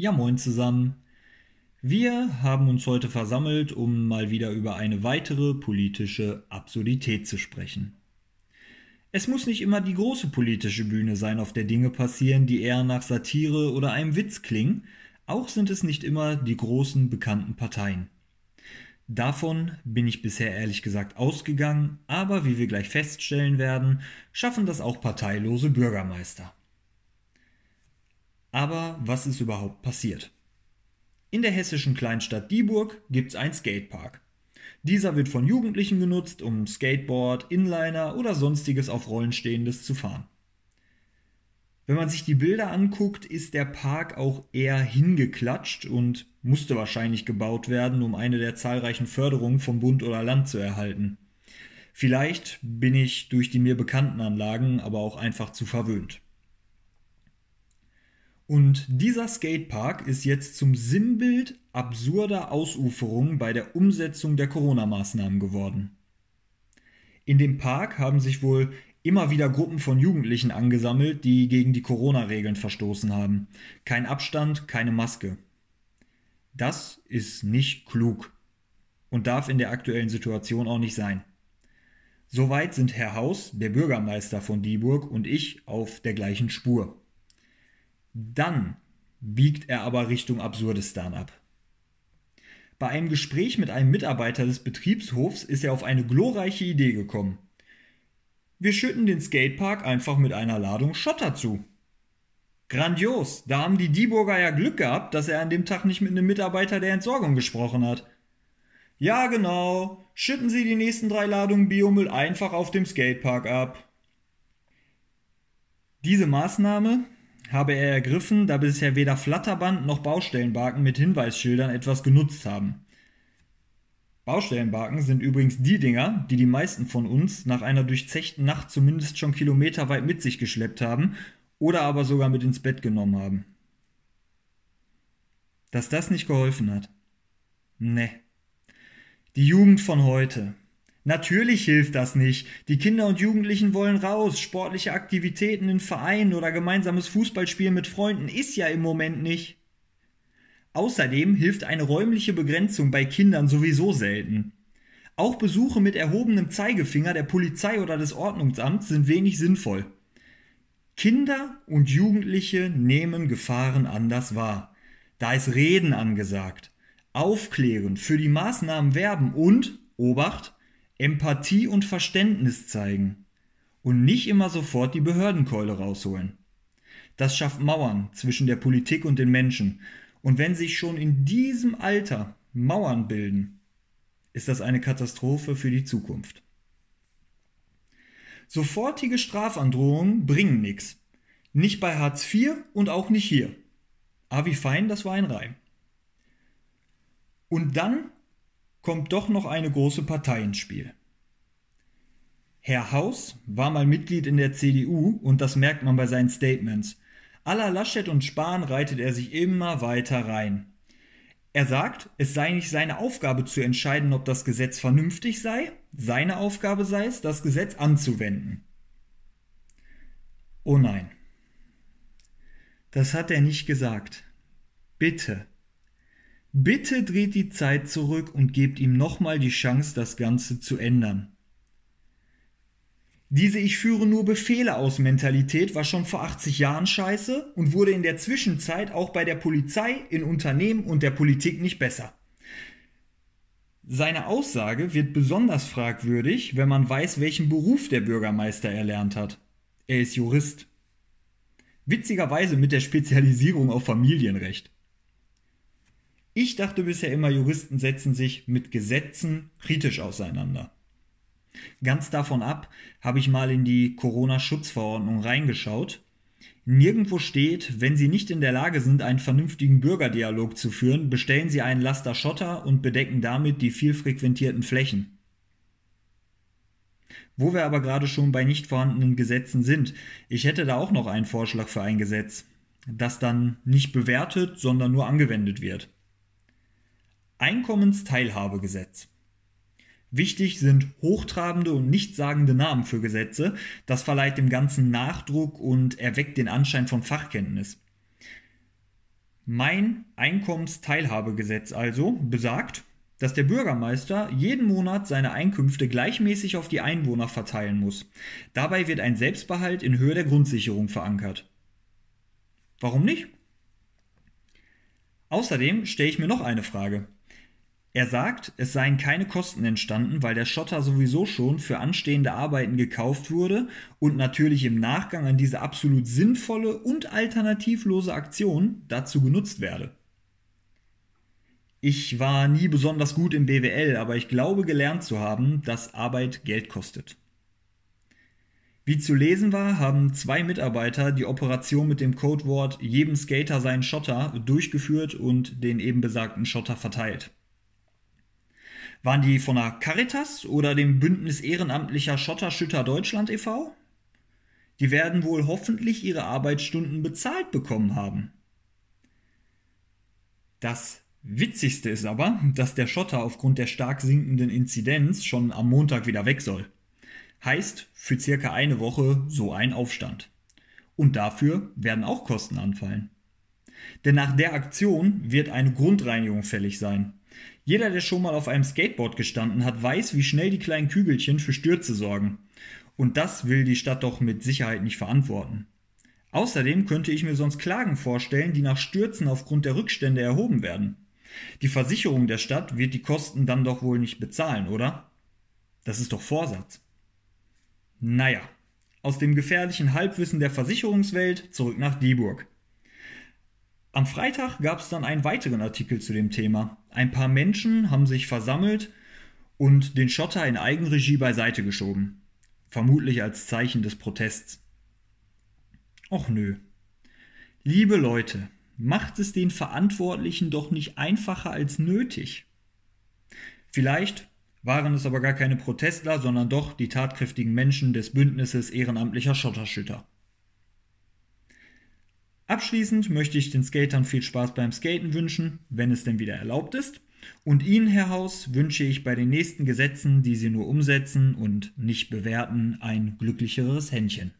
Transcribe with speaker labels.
Speaker 1: Ja, moin zusammen. Wir haben uns heute versammelt, um mal wieder über eine weitere politische Absurdität zu sprechen. Es muss nicht immer die große politische Bühne sein, auf der Dinge passieren, die eher nach Satire oder einem Witz klingen, auch sind es nicht immer die großen bekannten Parteien. Davon bin ich bisher ehrlich gesagt ausgegangen, aber wie wir gleich feststellen werden, schaffen das auch parteilose Bürgermeister. Aber was ist überhaupt passiert? In der hessischen Kleinstadt Dieburg gibt es einen Skatepark. Dieser wird von Jugendlichen genutzt, um Skateboard, Inliner oder sonstiges auf Rollen stehendes zu fahren. Wenn man sich die Bilder anguckt, ist der Park auch eher hingeklatscht und musste wahrscheinlich gebaut werden, um eine der zahlreichen Förderungen vom Bund oder Land zu erhalten. Vielleicht bin ich durch die mir bekannten Anlagen aber auch einfach zu verwöhnt. Und dieser Skatepark ist jetzt zum Sinnbild absurder Ausuferungen bei der Umsetzung der Corona-Maßnahmen geworden. In dem Park haben sich wohl immer wieder Gruppen von Jugendlichen angesammelt, die gegen die Corona-Regeln verstoßen haben. Kein Abstand, keine Maske. Das ist nicht klug und darf in der aktuellen Situation auch nicht sein. Soweit sind Herr Haus, der Bürgermeister von Dieburg, und ich auf der gleichen Spur. Dann biegt er aber Richtung Absurdistan ab. Bei einem Gespräch mit einem Mitarbeiter des Betriebshofs ist er auf eine glorreiche Idee gekommen. Wir schütten den Skatepark einfach mit einer Ladung Schotter zu. Grandios, da haben die Dieburger ja Glück gehabt, dass er an dem Tag nicht mit einem Mitarbeiter der Entsorgung gesprochen hat. Ja, genau, schütten Sie die nächsten drei Ladungen Biomüll einfach auf dem Skatepark ab. Diese Maßnahme habe er ergriffen, da bisher weder Flatterband noch Baustellenbarken mit Hinweisschildern etwas genutzt haben. Baustellenbarken sind übrigens die Dinger, die die meisten von uns nach einer durchzechten Nacht zumindest schon kilometerweit mit sich geschleppt haben oder aber sogar mit ins Bett genommen haben. Dass das nicht geholfen hat. Ne. Die Jugend von heute, Natürlich hilft das nicht. Die Kinder und Jugendlichen wollen raus. Sportliche Aktivitäten in Vereinen oder gemeinsames Fußballspielen mit Freunden ist ja im Moment nicht. Außerdem hilft eine räumliche Begrenzung bei Kindern sowieso selten. Auch Besuche mit erhobenem Zeigefinger der Polizei oder des Ordnungsamts sind wenig sinnvoll. Kinder und Jugendliche nehmen Gefahren anders wahr. Da ist Reden angesagt, aufklären, für die Maßnahmen werben und, Obacht, Empathie und Verständnis zeigen und nicht immer sofort die Behördenkeule rausholen. Das schafft Mauern zwischen der Politik und den Menschen. Und wenn sich schon in diesem Alter Mauern bilden, ist das eine Katastrophe für die Zukunft. Sofortige Strafandrohungen bringen nichts. Nicht bei Hartz IV und auch nicht hier. Ah, wie fein, das war ein Reim. Und dann kommt doch noch eine große Partei ins Spiel. Herr Haus war mal Mitglied in der CDU und das merkt man bei seinen Statements. Aller Laschet und Spahn reitet er sich immer weiter rein. Er sagt, es sei nicht seine Aufgabe zu entscheiden, ob das Gesetz vernünftig sei, seine Aufgabe sei es, das Gesetz anzuwenden. Oh nein. Das hat er nicht gesagt. Bitte, Bitte dreht die Zeit zurück und gebt ihm nochmal die Chance, das Ganze zu ändern. Diese Ich führe nur Befehle aus Mentalität war schon vor 80 Jahren scheiße und wurde in der Zwischenzeit auch bei der Polizei, in Unternehmen und der Politik nicht besser. Seine Aussage wird besonders fragwürdig, wenn man weiß, welchen Beruf der Bürgermeister erlernt hat. Er ist Jurist. Witzigerweise mit der Spezialisierung auf Familienrecht. Ich dachte bisher immer, Juristen setzen sich mit Gesetzen kritisch auseinander. Ganz davon ab habe ich mal in die Corona-Schutzverordnung reingeschaut. Nirgendwo steht, wenn Sie nicht in der Lage sind, einen vernünftigen Bürgerdialog zu führen, bestellen Sie einen Laster Schotter und bedecken damit die viel frequentierten Flächen. Wo wir aber gerade schon bei nicht vorhandenen Gesetzen sind, ich hätte da auch noch einen Vorschlag für ein Gesetz, das dann nicht bewertet, sondern nur angewendet wird. Einkommensteilhabegesetz. Wichtig sind hochtrabende und nichtssagende Namen für Gesetze. Das verleiht dem Ganzen Nachdruck und erweckt den Anschein von Fachkenntnis. Mein Einkommensteilhabegesetz also besagt, dass der Bürgermeister jeden Monat seine Einkünfte gleichmäßig auf die Einwohner verteilen muss. Dabei wird ein Selbstbehalt in Höhe der Grundsicherung verankert. Warum nicht? Außerdem stelle ich mir noch eine Frage. Er sagt, es seien keine Kosten entstanden, weil der Schotter sowieso schon für anstehende Arbeiten gekauft wurde und natürlich im Nachgang an diese absolut sinnvolle und alternativlose Aktion dazu genutzt werde. Ich war nie besonders gut im BWL, aber ich glaube gelernt zu haben, dass Arbeit Geld kostet. Wie zu lesen war, haben zwei Mitarbeiter die Operation mit dem Codewort jedem Skater seinen Schotter durchgeführt und den eben besagten Schotter verteilt. Waren die von der Caritas oder dem Bündnis Ehrenamtlicher Schotterschütter Deutschland e.V.? Die werden wohl hoffentlich ihre Arbeitsstunden bezahlt bekommen haben. Das Witzigste ist aber, dass der Schotter aufgrund der stark sinkenden Inzidenz schon am Montag wieder weg soll. Heißt für circa eine Woche so ein Aufstand. Und dafür werden auch Kosten anfallen. Denn nach der Aktion wird eine Grundreinigung fällig sein. Jeder, der schon mal auf einem Skateboard gestanden hat, weiß, wie schnell die kleinen Kügelchen für Stürze sorgen. Und das will die Stadt doch mit Sicherheit nicht verantworten. Außerdem könnte ich mir sonst Klagen vorstellen, die nach Stürzen aufgrund der Rückstände erhoben werden. Die Versicherung der Stadt wird die Kosten dann doch wohl nicht bezahlen, oder? Das ist doch Vorsatz. Naja, aus dem gefährlichen Halbwissen der Versicherungswelt zurück nach Dieburg. Am Freitag gab es dann einen weiteren Artikel zu dem Thema. Ein paar Menschen haben sich versammelt und den Schotter in Eigenregie beiseite geschoben. Vermutlich als Zeichen des Protests. Och nö. Liebe Leute, macht es den Verantwortlichen doch nicht einfacher als nötig. Vielleicht waren es aber gar keine Protestler, sondern doch die tatkräftigen Menschen des Bündnisses ehrenamtlicher Schotterschütter. Abschließend möchte ich den Skatern viel Spaß beim Skaten wünschen, wenn es denn wieder erlaubt ist. Und Ihnen, Herr Haus, wünsche ich bei den nächsten Gesetzen, die Sie nur umsetzen und nicht bewerten, ein glücklicheres Händchen.